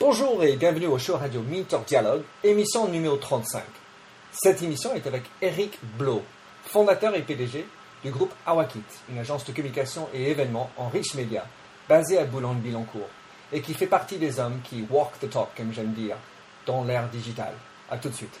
Bonjour et bienvenue au show radio Minter Dialogue, émission numéro 35. Cette émission est avec Eric Blo, fondateur et PDG du groupe Awakit, une agence de communication et événements en rich media basée à Boulogne-Billancourt et qui fait partie des hommes qui walk the talk, comme j'aime dire, dans l'ère digitale. À tout de suite.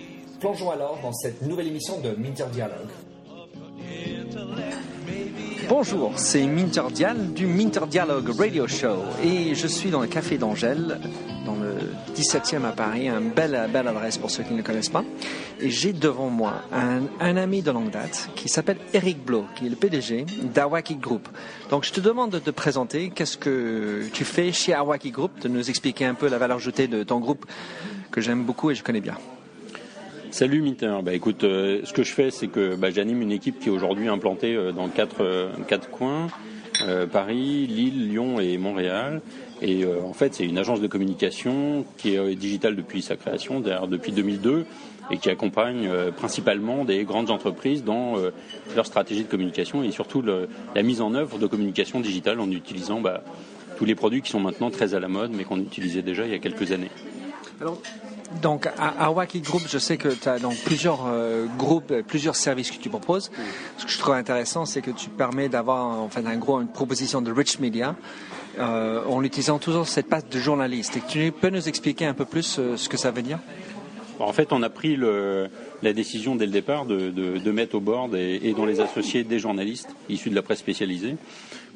Plongeons alors dans cette nouvelle émission de Minter Dialogue. Bonjour, c'est Minter Dial du Minter Dialogue Radio Show et je suis dans le Café d'Angèle, dans le 17e à Paris, une belle, belle adresse pour ceux qui ne le connaissent pas. Et j'ai devant moi un, un ami de longue date qui s'appelle Eric Blo, qui est le PDG d'Awaki Group. Donc je te demande de te présenter, qu'est-ce que tu fais chez Awaki Group, de nous expliquer un peu la valeur ajoutée de ton groupe que j'aime beaucoup et je connais bien. Salut Minter. Bah écoute, euh, ce que je fais, c'est que bah, j'anime une équipe qui est aujourd'hui implantée euh, dans quatre, euh, quatre coins Paris, Lille, Lyon et Montréal. Et en fait, c'est une agence de communication qui est digitale depuis sa création, d'ailleurs depuis 2002, et qui accompagne principalement des grandes entreprises dans leur stratégie de communication et surtout la mise en œuvre de communication digitale en utilisant bah, tous les produits qui sont maintenant très à la mode, mais qu'on utilisait déjà il y a quelques années. Donc, à, Wacky Group, je sais que tu as donc plusieurs euh, groupes, plusieurs services que tu proposes. Ce que je trouve intéressant, c'est que tu permets d'avoir, en fait, un gros, une proposition de rich media euh, en utilisant toujours cette patte de journaliste. Et tu peux nous expliquer un peu plus euh, ce que ça veut dire? En fait, on a pris la décision dès le départ de mettre au board et, et dans les associés des journalistes issus de la presse spécialisée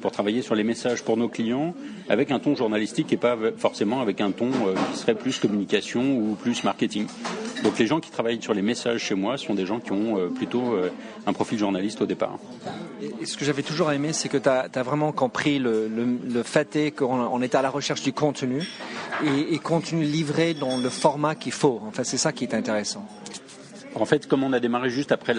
pour travailler sur les messages pour nos clients avec un ton journalistique et pas forcément avec un ton euh, qui serait plus communication ou plus marketing. Donc les gens qui travaillent sur les messages chez moi sont des gens qui ont euh, plutôt euh, un profil journaliste au départ. Et ce que j'avais toujours aimé, c'est que tu as, as, vraiment compris le, le, le fait qu'on on était à la recherche du contenu et, et contenu livré dans le format qu'il faut. Enfin, c'est ça qui est intéressant. En fait, comme on a démarré juste après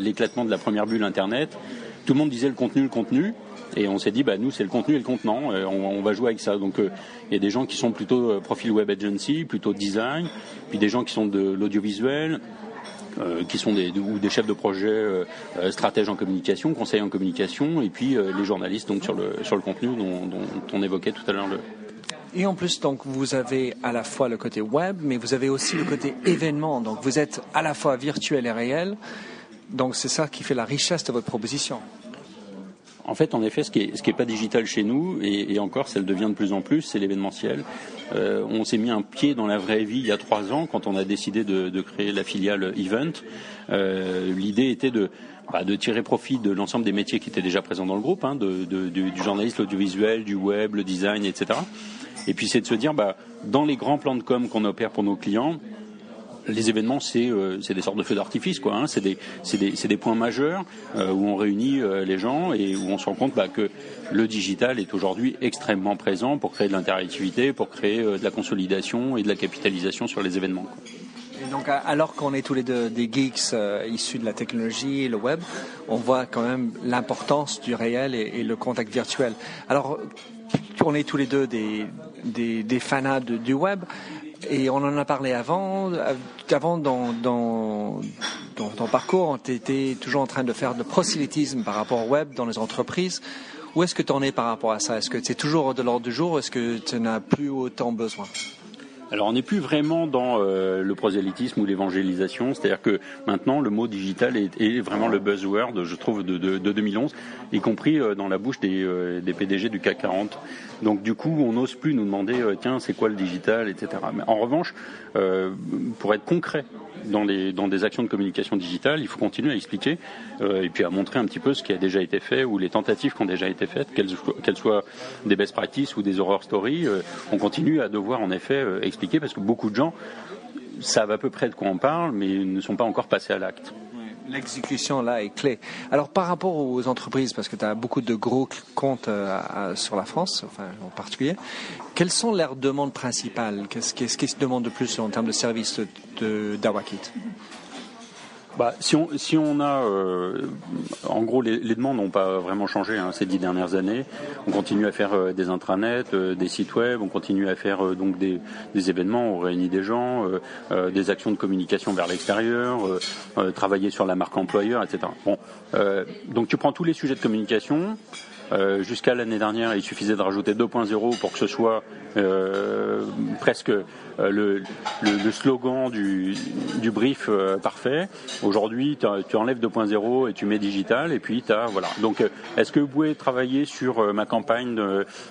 l'éclatement de la première bulle Internet, tout le monde disait le contenu, le contenu. Et on s'est dit, bah, nous, c'est le contenu et le contenant, on, on, va jouer avec ça. Donc, il euh, y a des gens qui sont plutôt euh, profil web agency, plutôt design, puis des gens qui sont de l'audiovisuel, euh, qui sont des, ou des chefs de projet euh, stratèges en communication, conseillers en communication, et puis euh, les journalistes donc sur le sur le contenu dont, dont on évoquait tout à l'heure le. Et en plus, donc, vous avez à la fois le côté web, mais vous avez aussi le côté événement. Donc, vous êtes à la fois virtuel et réel. Donc, c'est ça qui fait la richesse de votre proposition. En fait, en effet, ce qui est, ce qui est pas digital chez nous, et, encore, ça le devient de plus en plus, c'est l'événementiel. Euh, on s'est mis un pied dans la vraie vie il y a trois ans quand on a décidé de, de créer la filiale Event. Euh, L'idée était de, bah, de tirer profit de l'ensemble des métiers qui étaient déjà présents dans le groupe, hein, de, de, du, du journaliste, l'audiovisuel, du web, le design, etc. Et puis c'est de se dire, bah, dans les grands plans de com qu'on opère pour nos clients, les événements, c'est euh, des sortes de feux d'artifice, quoi. Hein. C'est des, des, des, points majeurs euh, où on réunit euh, les gens et où on se rend compte bah, que le digital est aujourd'hui extrêmement présent pour créer de l'interactivité, pour créer euh, de la consolidation et de la capitalisation sur les événements. Quoi. Et donc, alors qu'on est tous les deux des geeks euh, issus de la technologie et le web, on voit quand même l'importance du réel et, et, le contact virtuel. Alors, on est tous les deux des, des, des fanats de, du web. Et on en a parlé avant. Avant, dans, dans, dans ton parcours, tu étais toujours en train de faire de prosélytisme par rapport au web dans les entreprises. Où est-ce que tu en es par rapport à ça? Est-ce que c'est toujours de l'ordre du jour? Ou est-ce que tu n'as plus autant besoin? Alors on n'est plus vraiment dans euh, le prosélytisme ou l'évangélisation, c'est-à-dire que maintenant le mot digital est, vraiment le buzzword, je trouve, de, de, de 2011, y compris euh, dans la bouche des, euh, des, PDG du CAC 40. Donc du coup, on n'ose plus nous demander, euh, tiens, c'est quoi le digital, etc. Mais en revanche, pour être concret dans, des actions de communication digitale, il faut continuer à expliquer euh, et puis à montrer un petit peu ce qui a déjà été fait ou les tentatives qui ont déjà été faites, qu'elles, soient des best practices ou des horror stories. Euh, on continue à devoir en effet euh, expliquer parce que beaucoup de gens savent à peu près de quoi on parle, mais ne sont pas encore passés à l'acte. L'exécution là est clé. Alors par rapport aux entreprises, parce que tu as beaucoup de gros comptes euh, sur la France, enfin en particulier, quelles sont leurs demandes principales? Qu'est-ce qu'ils se demandent de plus en termes de services d'Awakit bah, si, on, si on a, euh, en gros, les, les demandes n'ont pas vraiment changé hein, ces dix dernières années. On continue à faire euh, des intranets, euh, des sites web, on continue à faire euh, donc des, des, événements, on réunit des gens, des actions de communication vers l'extérieur, travailler sur la marque employeur, etc. Bon, donc tu prends tous les sujets de communication. Euh, jusqu'à l'année dernière, il suffisait de rajouter 2.0 pour que ce soit euh, presque euh, le, le, slogan du, du brief parfait. Aujourd'hui, tu enlèves 2.0 et tu mets digital, et puis tu voilà. Donc, est-ce que vous pouvez travailler sur ma campagne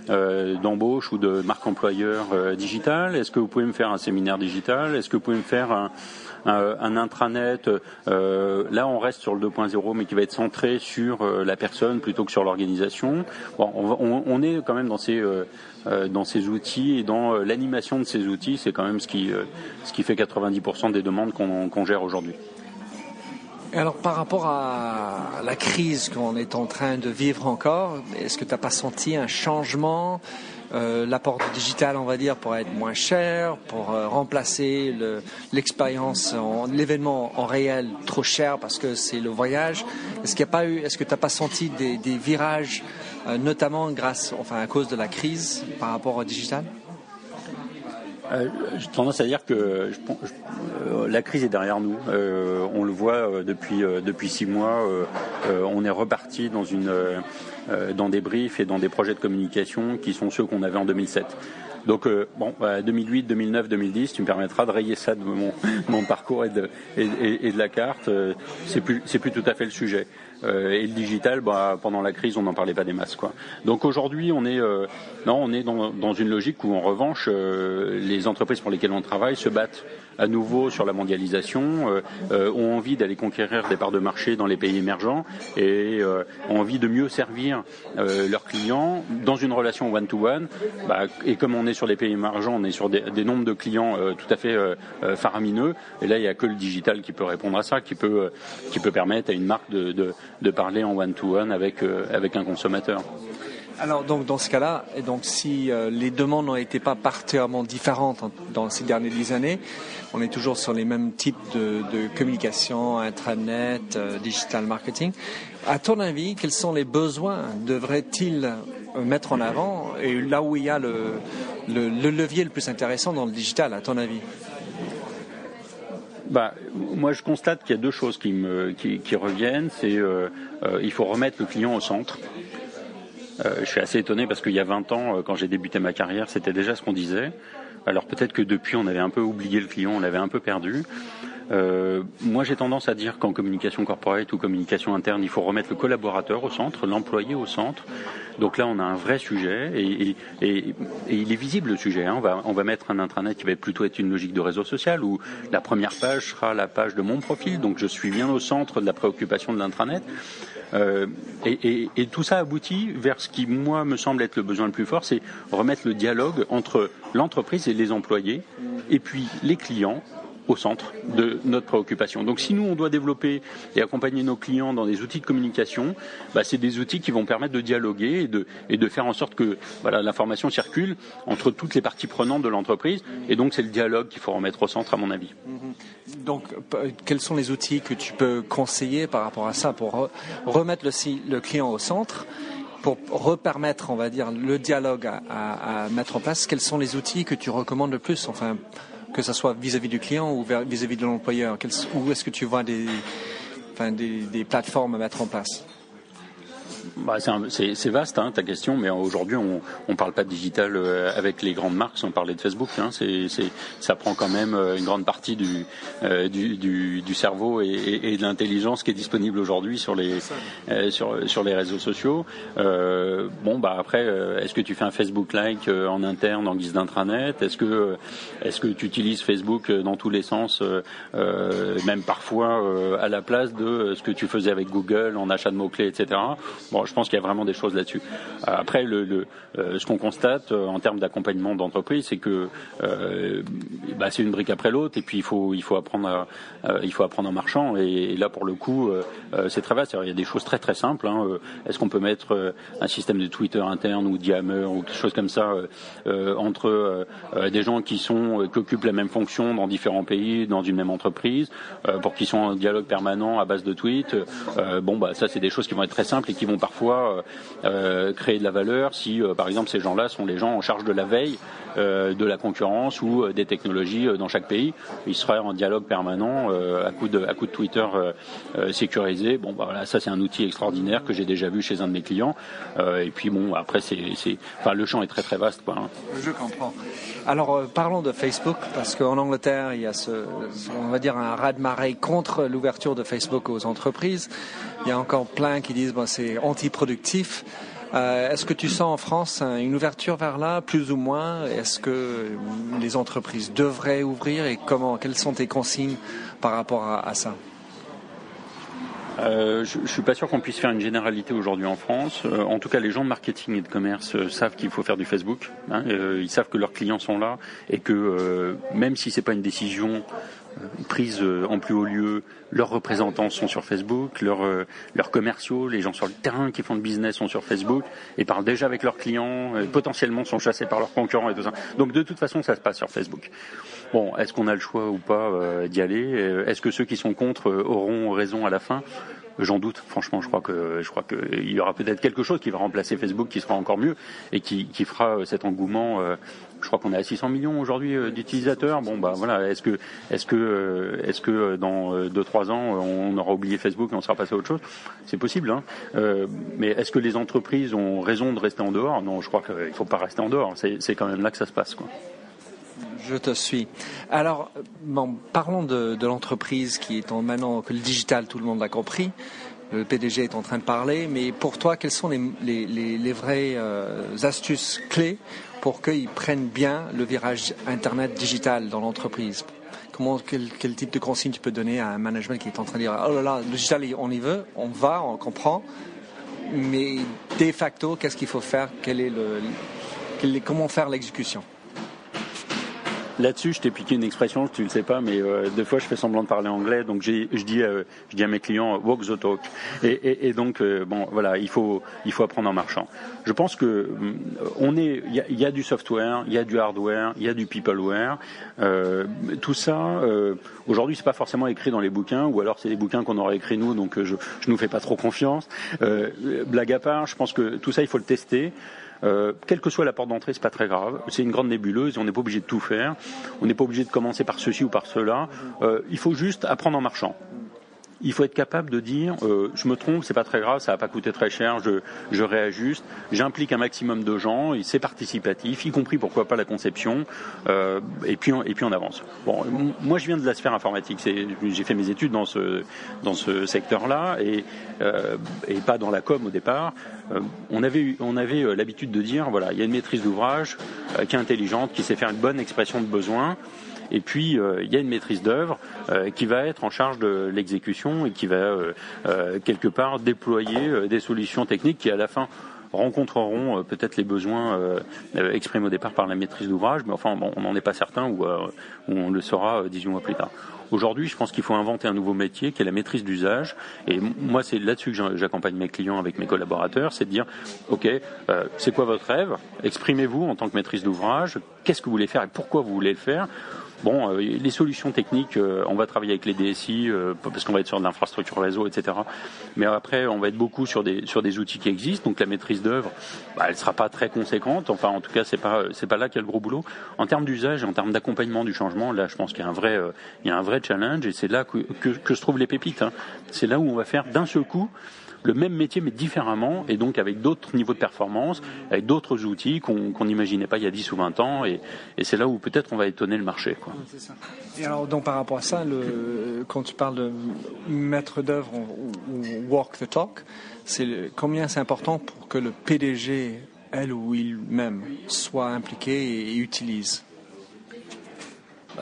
d'embauche ou de marque employeur digital Est-ce que vous pouvez me faire un séminaire digital? Est-ce que vous pouvez me faire un euh, un intranet. Euh, là, on reste sur le 2.0, mais qui va être centré sur euh, la personne plutôt que sur l'organisation. On, est quand même dans ces dans ces outils et dans l'animation de ces outils, c'est quand même ce qui ce qui fait 90% des demandes qu'on gère aujourd'hui. Alors par rapport à la crise qu'on est en train de vivre encore, est-ce que tu n'as pas senti un changement euh, l'apport du digital, on va dire, pour être moins cher, pour euh, remplacer l'expérience, l'événement en réel trop cher parce que c'est le voyage? Est-ce qu'il a pas eu, est-ce que tu n'as pas senti des, virages, euh, notamment grâce, enfin à cause de la crise par rapport au digital? J'ai tendance à dire que la crise est derrière nous. on le voit depuis depuis six mois. on est reparti dans une euh, dans des briefs et dans des projets de communication qui sont ceux qu'on avait en 2007. Donc euh, bon, 2008, 2009, 2010, tu me permettras de rayer ça de mon, parcours et de, et, de la carte. Euh, c'est plus, c'est plus tout à fait le sujet. Euh, et le digital, bah, pendant la crise, on n'en parlait pas des masses. Quoi. Donc aujourd'hui, on est, euh, non, on est dans, une logique où, en revanche, euh, les entreprises pour lesquelles on travaille se battent à nouveau sur la mondialisation, ont envie d'aller conquérir des parts de marché dans les pays émergents et ont envie de mieux servir leurs clients dans une relation one-to-one. Bah, et comme on est sur les pays émergents, on est sur des, nombres de clients tout à fait faramineux. Et là, il n'y a que le digital qui peut répondre à ça, qui peut, qui peut permettre à une marque de, de parler en one-to-one avec, euh, avec un consommateur. Alors donc dans ce cas-là, donc si euh, les demandes n'ont été pas particulièrement différentes dans ces dernières dix années, on est toujours sur les mêmes types de, communication, intranet, euh, digital marketing. À ton avis, quels sont les besoins? Devrait-il mettre en avant et là où il y a le, le, le levier le plus intéressant dans le digital, à ton avis? Bah, moi, je constate qu'il y a deux choses qui, me, qui, reviennent. C'est euh, euh, il faut remettre le client au centre. Euh, je suis assez étonné parce qu'il y a 20 ans, euh, quand j'ai débuté ma carrière, c'était déjà ce qu'on disait. Alors peut-être que depuis, on avait un peu oublié le client, on l'avait un peu perdu. Euh, moi, j'ai tendance à dire qu'en communication corporate ou communication interne, il faut remettre le collaborateur au centre, l'employé au centre. Donc là, on a un vrai sujet et, il est visible le sujet. Hein. On, va, on va mettre un intranet qui va plutôt être une logique de réseau social où la première page sera la page de mon profil. Donc je suis bien au centre de la préoccupation de l'intranet. Euh, et, et, tout ça aboutit vers ce qui, moi, me semble être le besoin le plus fort, c'est remettre le dialogue entre l'entreprise et les employés, et puis les clients au centre de notre préoccupation. Donc si nous, on doit développer et accompagner nos clients dans des outils de communication, bah, c'est des outils qui vont permettre de dialoguer et de, et de faire en sorte que voilà, l'information circule entre toutes les parties prenantes de l'entreprise. Et donc c'est le dialogue qu'il faut remettre au centre, à mon avis. Mm-hmm. Donc quels sont les outils que tu peux conseiller par rapport à ça pour remettre le, client au centre pour repermettre, on va dire, le dialogue à, à, mettre en place, quels sont les outils que tu recommandes le plus? Enfin, que ce soit vis-à-vis du client ou vis-à-vis de l'employeur Où est-ce que tu vois des, plateformes mettre en place? Bah, c'est vaste hein, ta question, mais aujourd'hui on ne parle pas de digital euh, avec les grandes marques sans parler de Facebook. Hein, c'est ça prend quand même euh, une grande partie du, euh, du, du, du, cerveau et, et, de l'intelligence qui est disponible aujourd'hui sur les sur, sur les réseaux sociaux. Euh, bon bah après, est-ce que tu fais un Facebook like en interne en guise d'intranet? Est-ce que est-ce que tu utilises Facebook dans tous les sens, même parfois à la place de ce que tu faisais avec Google en achat de mots clés, etc. Bon, je pense qu'il y a vraiment des choses là-dessus. Après, le, ce qu'on constate en termes d'accompagnement d'entreprise, c'est que bah, c'est une brique après l'autre, et puis il faut il faut apprendre il faut apprendre en marchant. Et, là, pour le coup, c'est très vaste. il y a des choses très très simples. Hein. Est-ce qu'on peut mettre un système de Twitter interne ou Diammer ou quelque chose comme ça entre des gens qui sont qui occupent la même fonction dans différents pays, dans une même entreprise, pour qu'ils soient en dialogue permanent à base de tweets. bon, bah ça, c'est des choses qui vont être très simples et qui vont parfois créer de la valeur si, par exemple, ces gens-là sont les gens en charge de la veille euh, de la concurrence ou euh, des technologies euh, dans chaque pays. Il sera en dialogue permanent à coup de, à coup de Twitter sécurisé. Bon, bah, voilà, ça c'est un outil extraordinaire que j'ai déjà vu chez un de mes clients. et puis bon, après c'est, le champ est très très vaste. Quoi, hein. Je comprends. Alors parlons de Facebook parce qu'en Angleterre il y a ce, on va dire un raz-de-marée contre l'ouverture de Facebook aux entreprises. Il y a encore plein qui disent bon, c'est antiproductif. Euh, est-ce que tu sens en France une ouverture vers là, plus ou moins? Est-ce que les entreprises devraient ouvrir et comment Quelles sont tes consignes par rapport à, ça? Euh, je, ne suis pas sûr qu'on puisse faire une généralité aujourd'hui en France. Euh, en tout cas, les gens de marketing et de commerce savent qu'il faut faire du Facebook. Hein, ils savent que leurs clients sont là et que même si c'est pas une décision euh, prises euh, en plus haut lieu, leurs représentants sont sur Facebook, leurs, euh, leurs commerciaux, les gens sur le terrain qui font le business sont sur Facebook et parlent déjà avec leurs clients, potentiellement sont chassés par leurs concurrents et tout ça. Donc de toute façon, ça se passe sur Facebook. Bon, est-ce qu'on a le choix ou pas d'y aller? Est-ce que ceux qui sont contre auront raison à la fin? J'en doute, franchement. Je crois que je crois qu'il y aura peut-être quelque chose qui va remplacer Facebook, qui sera encore mieux et qui, qui fera cet engouement je crois qu'on est à 600 millions aujourd'hui euh, d'utilisateurs. Bon, bah voilà. Est-ce que, est-ce que, euh, est-ce que euh, dans 2-3 ans, on aura oublié Facebook et on sera passé à autre chose? C'est possible. Hein mais est-ce que les entreprises ont raison de rester en dehors? Non, je crois qu'il ne faut pas rester en dehors. C'est quand même là que ça se passe, quoi. Je te suis. Alors, bon, parlons de, l'entreprise qui est en, maintenant que le digital, tout le monde l'a compris. Le PDG est en train de parler, mais pour toi, quelles sont les, vraies astuces clés pour qu'ils prennent bien le virage Internet digital dans l'entreprise? Comment, quel, type de consigne tu peux donner à un management qui est en train de dire Oh là là, le digital, on y veut, on va, on comprend, mais de facto, qu'est-ce qu'il faut faire? Comment faire l'exécution? Là-dessus, je t'ai piqué une expression, tu le sais pas, mais euh, deux fois je fais semblant de parler anglais, donc je dis, euh, je dis à mes clients walk the talk. Et, et, donc euh, bon, voilà, il faut, il faut apprendre en marchant. Je pense que mm, on est, il y, a, du software, il y a du hardware, il y a du peopleware. tout ça, aujourd'hui, c'est pas forcément écrit dans les bouquins, ou alors c'est des bouquins qu'on aurait écrits nous, donc je, je nous fais pas trop confiance. blague à part, je pense que tout ça, il faut le tester. Euh, quelle que soit la porte d'entrée, c'est pas très grave. C'est une grande nébuleuse et on n'est pas obligé de tout faire. On n'est pas obligé de commencer par ceci ou par cela. Euh, il faut juste apprendre en marchant il faut être capable de dire euh, je me trompe, c'est pas très grave, ça va pas coûter très cher, je, je réajuste, j'implique un maximum de gens, et c'est participatif, y compris pourquoi pas la conception, euh, et puis on, et puis on avance. Bon, moi je viens de la sphère informatique, j'ai fait mes études dans ce dans ce secteur-là et euh, et pas dans la com au départ. Euh, on avait on avait euh, l'habitude de dire voilà il y a une maîtrise d'ouvrage euh, qui est intelligente, qui sait faire une bonne expression de besoin. Et puis, euh, il y a une maîtrise d'œuvre euh, qui va être en charge de l'exécution et qui va euh, quelque part déployer des solutions techniques qui, à la fin, rencontreront peut-être les besoins exprimés au départ par la maîtrise d'ouvrage, mais enfin, on n'en est pas certain ou, on le saura 18 mois plus tard. Aujourd'hui, je pense qu'il faut inventer un nouveau métier qui est la maîtrise d'usage. Et moi, c'est là-dessus que j'accompagne mes clients avec mes collaborateurs, c'est de dire, OK, c'est quoi votre rêve? Exprimez-vous en tant que maîtrise d'ouvrage. Qu'est-ce que vous voulez faire? Et pourquoi vous voulez le faire? Bon, euh, les solutions techniques, euh, on va travailler avec les DSI euh, parce qu'on va être sur de l'infrastructure réseau, etc. Mais après, on va être beaucoup sur des sur des outils qui existent. Donc la maîtrise d'œuvre, bah, elle sera pas très conséquente. Enfin, en tout cas, c'est pas c'est pas là qu'il y a le gros boulot. En termes d'usage en termes d'accompagnement du changement, là, je pense qu'il y a un vrai il y a un vrai challenge et c'est là que, que, que je trouve les pépites. Hein. C'est là où on va faire d'un seul coup le même métier mais différemment et donc avec d'autres niveaux de performance, avec d'autres outils qu'on n'imaginait pas il y a 10 ou 20 ans et, c'est là où peut-être on va étonner le marché. Et alors donc par rapport à ça, quand tu parles de maître d'œuvre ou, walk the talk, combien c'est important pour que le PDG, elle ou il-même, soit impliqué et utilise?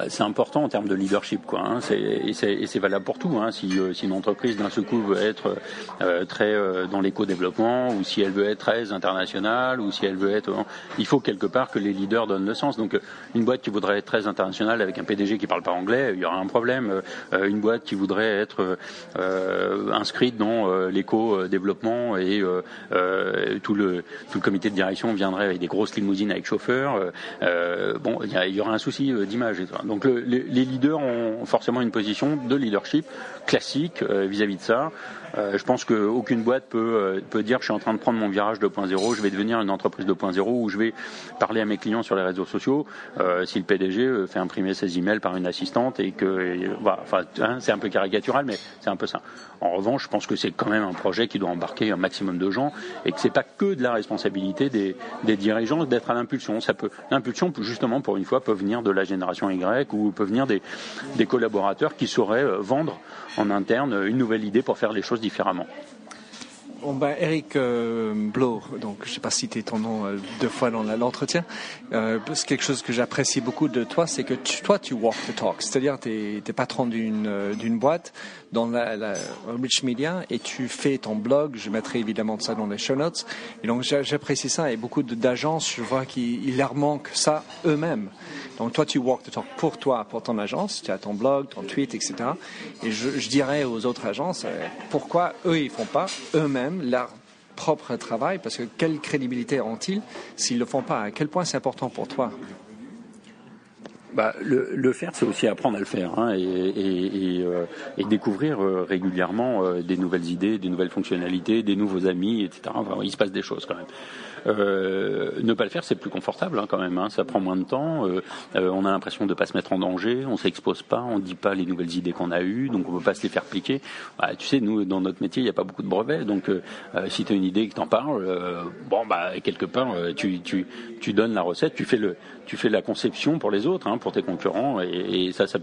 C'est important en termes de leadership, quoi. Hein. et c'est valable pour tout. Hein. Si, euh, si, une entreprise d'un seul coup veut être euh, très euh, dans l'éco-développement, ou si elle veut être très internationale, ou si elle veut être, il faut quelque part que les leaders donnent le sens. Donc, une boîte qui voudrait être très internationale avec un PDG qui parle pas anglais, il y aura un problème. une boîte qui voudrait être inscrite dans l'éco-développement et tout le tout le comité de direction viendrait avec des grosses limousines avec chauffeurs, bon, il y, y, aura un souci d'image. Donc les leaders ont forcément une position de leadership classique euh, vis-à-vis de ça. Euh, je pense qu'aucune boîte peut, euh, peut dire je suis en train de prendre mon virage 2.0, je vais devenir une entreprise 2.0 où je vais parler à mes clients sur les réseaux sociaux. si le PDG fait imprimer ses emails par une assistante et que, enfin, hein, c'est un peu caricatural, mais c'est un peu ça. En revanche, je pense que c'est quand même un projet qui doit embarquer un maximum de gens et que c'est pas que de la responsabilité des, dirigeants d'être à l'impulsion. Ça peut, l'impulsion, justement, pour une fois, peut venir de la génération Y ou peut venir des collaborateurs qui sauraient vendre en interne une nouvelle idée pour faire les choses différemment. Bon, ben, Eric euh, donc je sais pas citer ton nom euh, deux fois dans l'entretien. Euh, quelque chose que j'apprécie beaucoup de toi, c'est que toi tu walk the talk, c'est-à-dire tu es, patron d'une euh, d'une boîte dans la, la, Rich Media et tu fais ton blog. Je mettrai évidemment ça dans les show notes. Et donc j'apprécie ça et beaucoup d'agences, je vois qu'il leur manque ça eux-mêmes. Donc toi, tu walk pour toi, pour ton agence, tu as ton blog, ton tweet, etc. Et je, dirais aux autres agences, euh, pourquoi eux, ils font pas eux-mêmes leur propre travail? Parce que quelle crédibilité ont-ils s'ils le font pas? À quel point c'est important pour toi? Bah, le, faire, c'est aussi apprendre à le faire hein, et, euh, découvrir euh, régulièrement des nouvelles idées, des nouvelles fonctionnalités, des nouveaux amis, etc. il se passe des choses quand même. Euh, ne pas le faire, c'est plus confortable hein, quand même. Hein. ça prend moins de temps. Euh, euh, on a l'impression de ne pas se mettre en danger. On s'expose pas. On dit pas les nouvelles idées qu'on a eues. Donc on peut pas se les faire piquer. Bah, tu sais, nous dans notre métier, il n'y a pas beaucoup de brevets. Donc si tu as une idée et que t'en parles, bon bah quelque part tu, tu, tu donnes la recette, tu fais le tu fais la conception pour les autres, hein, pour tes concurrents, et, ça, ça,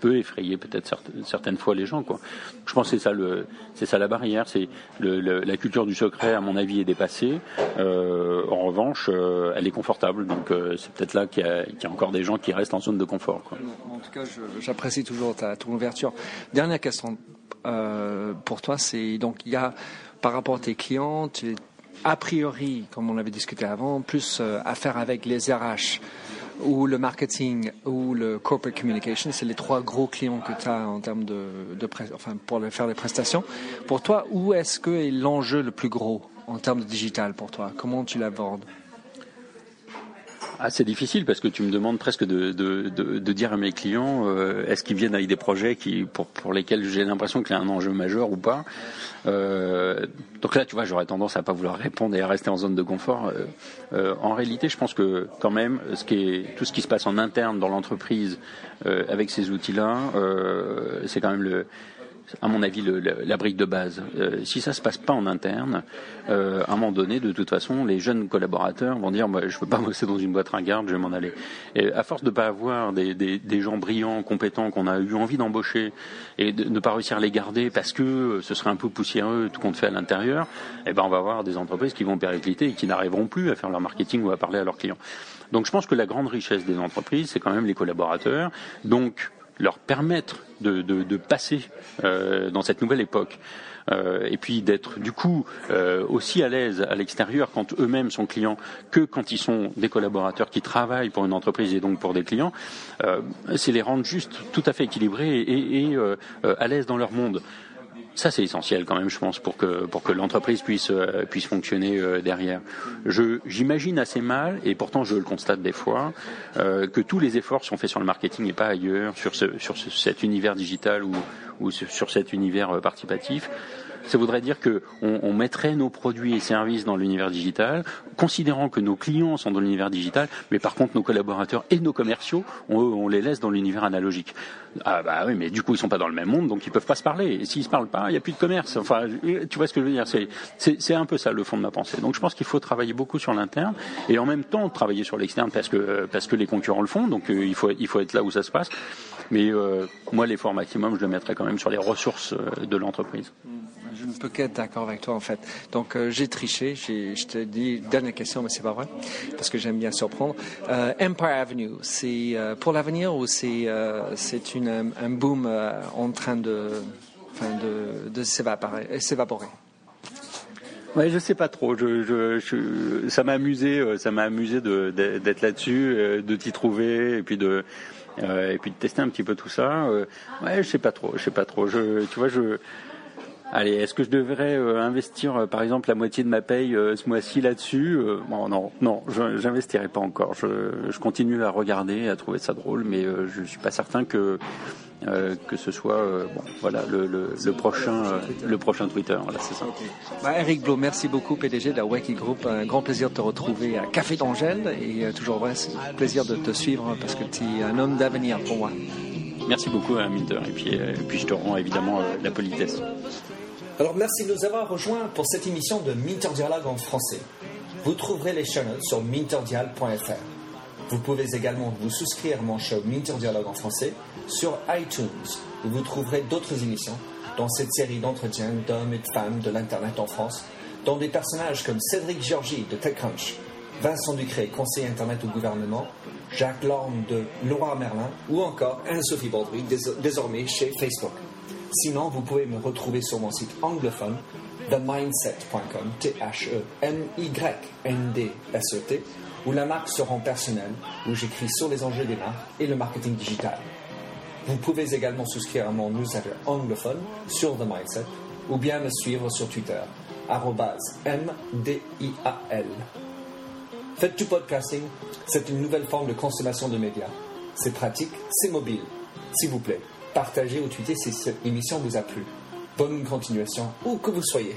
peut effrayer peut-être certaines, fois les gens. Quoi. Je pense que c'est ça, le, ça la barrière, c'est le, la culture du secret, à mon avis, est dépassée. Euh, en revanche, euh, elle est confortable, donc euh, c'est peut-être là qu'il y, a, encore des gens qui restent en zone de confort. En tout cas, j'apprécie toujours ta, ton ouverture. Dernière question pour toi, c'est donc il y a par rapport à tes clients, tu, a priori, comme on avait discuté avant, plus à faire avec les RH ou le marketing ou le corporate communication, c'est les trois gros clients que tu as en termes de, pour faire les prestations. Pour toi, où est-ce que est l'enjeu le plus gros? En termes de digital pour toi Comment tu l'abordes? Ah, c'est difficile parce que tu me demandes presque de, de, de, dire à mes clients euh, est-ce qu'ils viennent avec des projets qui, pour, pour lesquels j'ai l'impression qu'il y a un enjeu majeur ou pas? Euh, donc là, tu vois, j'aurais tendance à pas vouloir répondre et à rester en zone de confort. Euh, en réalité, je pense que quand même, tout ce qui se passe en interne dans l'entreprise avec ces outils-là, c'est quand même le à mon avis, la brique de base. Euh, si ça se passe pas en interne, euh, à un moment donné, de toute façon, les jeunes collaborateurs vont dire moi, je veux pas bosser dans une boîte ringarde, je vais m'en aller. À force de pas avoir des, gens brillants, compétents, qu'on a eu envie d'embaucher, et de ne pas réussir à les garder parce que ce serait un peu poussiéreux tout compte fait à l'intérieur, eh ben on va avoir des entreprises qui vont péricliter et qui n'arriveront plus à faire leur marketing ou à parler à leurs clients. Donc je pense que la grande richesse des entreprises, c'est quand même les collaborateurs. Donc leur permettre de, de, passer euh, dans cette nouvelle époque. Euh, et puis d'être du coup euh, aussi à l'aise à l'extérieur quand eux-mêmes sont clients que quand ils sont des collaborateurs qui travaillent pour une entreprise et donc pour des clients, c'est les rendre juste tout à fait équilibrés et, à l'aise dans leur monde. Ça, c'est essentiel quand même, je pense, pour que pour que l'entreprise puisse euh, puisse fonctionner euh, derrière. Je j'imagine assez mal, et pourtant je le constate des fois, euh, que tous les efforts sont faits sur le marketing et pas ailleurs, sur sur cet univers digital ou ou sur cet univers participatif ça voudrait dire qu'on on mettrait nos produits et services dans l'univers digital, considérant que nos clients sont dans l'univers digital, mais par contre nos collaborateurs et nos commerciaux, on, on les laisse dans l'univers analogique. Ah bah oui, mais du coup ils sont pas dans le même monde, donc ils peuvent pas se parler. Et s'ils se parlent pas, il n'y a plus de commerce. Enfin, tu vois ce que je veux dire? C'est un peu ça le fond de ma pensée. Donc je pense qu'il faut travailler beaucoup sur l'interne et en même temps travailler sur l'externe parce que parce que les concurrents le font. Donc euh, il faut il faut être là où ça se passe. Mais euh, moi l'effort maximum, je le mettrais quand même sur les ressources euh, de l'entreprise. Je ne peux qu'être d'accord avec toi en fait. Donc euh, j'ai triché, je te dis dernière question, mais c'est pas vrai parce que j'aime bien surprendre. Euh, Empire Avenue, c'est euh, pour l'avenir ou c'est c'est un boom en train de enfin, de, de s'évaporer. Ouais, je sais pas trop. Ça m'a amusé, ça m'a amusé d'être là-dessus, de t'y trouver et puis de et puis de tester un petit peu tout ça. ouais, je sais pas trop, je sais pas trop. Tu vois, je Allez, est-ce que je devrais euh, investir, euh, par exemple, la moitié de ma paye euh, ce mois-ci là-dessus bon, Non, non, j'investirai pas encore. Je, continue à regarder, à trouver ça drôle, mais je suis pas certain que que ce soit bon, voilà le, prochain le prochain Twitter. Voilà, c'est ça. Bah, Eric Blo, merci beaucoup, PDG de la Wacky Group. Un grand plaisir de te retrouver à Café d'Angèle et toujours vrai, c'est un plaisir de te suivre parce que tu es un homme d'avenir pour moi. Merci beaucoup, Minter, et puis, et puis je te rends évidemment la politesse. Alors merci de nous avoir rejoints pour cette émission de Minter Dialogue en français. Vous trouverez les chaînes sur minterdial.fr. Vous pouvez également vous souscrire à mon show Minter Dialogue en français sur iTunes, où vous trouverez d'autres émissions dans cette série d'entretiens d'hommes et de femmes de l'Internet en France, dont des personnages comme Cédric Georgie de TechCrunch, Vincent Ducré, conseiller Internet au gouvernement, Jacques Lorme de Laura Merlin ou encore Anne-Sophie Baudry, désormais chez Facebook. Sinon, vous pouvez me retrouver sur mon site anglophone themindset.com, T-H-E-M-Y-N-D-S-E-T, où la marque se rend personnelle, où j'écris sur les enjeux des marques et le marketing digital. Vous pouvez également souscrire à mon newsletter anglophone sur The Mindset ou bien me suivre sur Twitter, M-D-I-A-L. Faites du podcasting, c'est une nouvelle forme de consommation de médias. C'est pratique, c'est mobile. S'il vous plaît, partagez ou tweetez si cette émission vous a plu. Bonne continuation, où que vous soyez.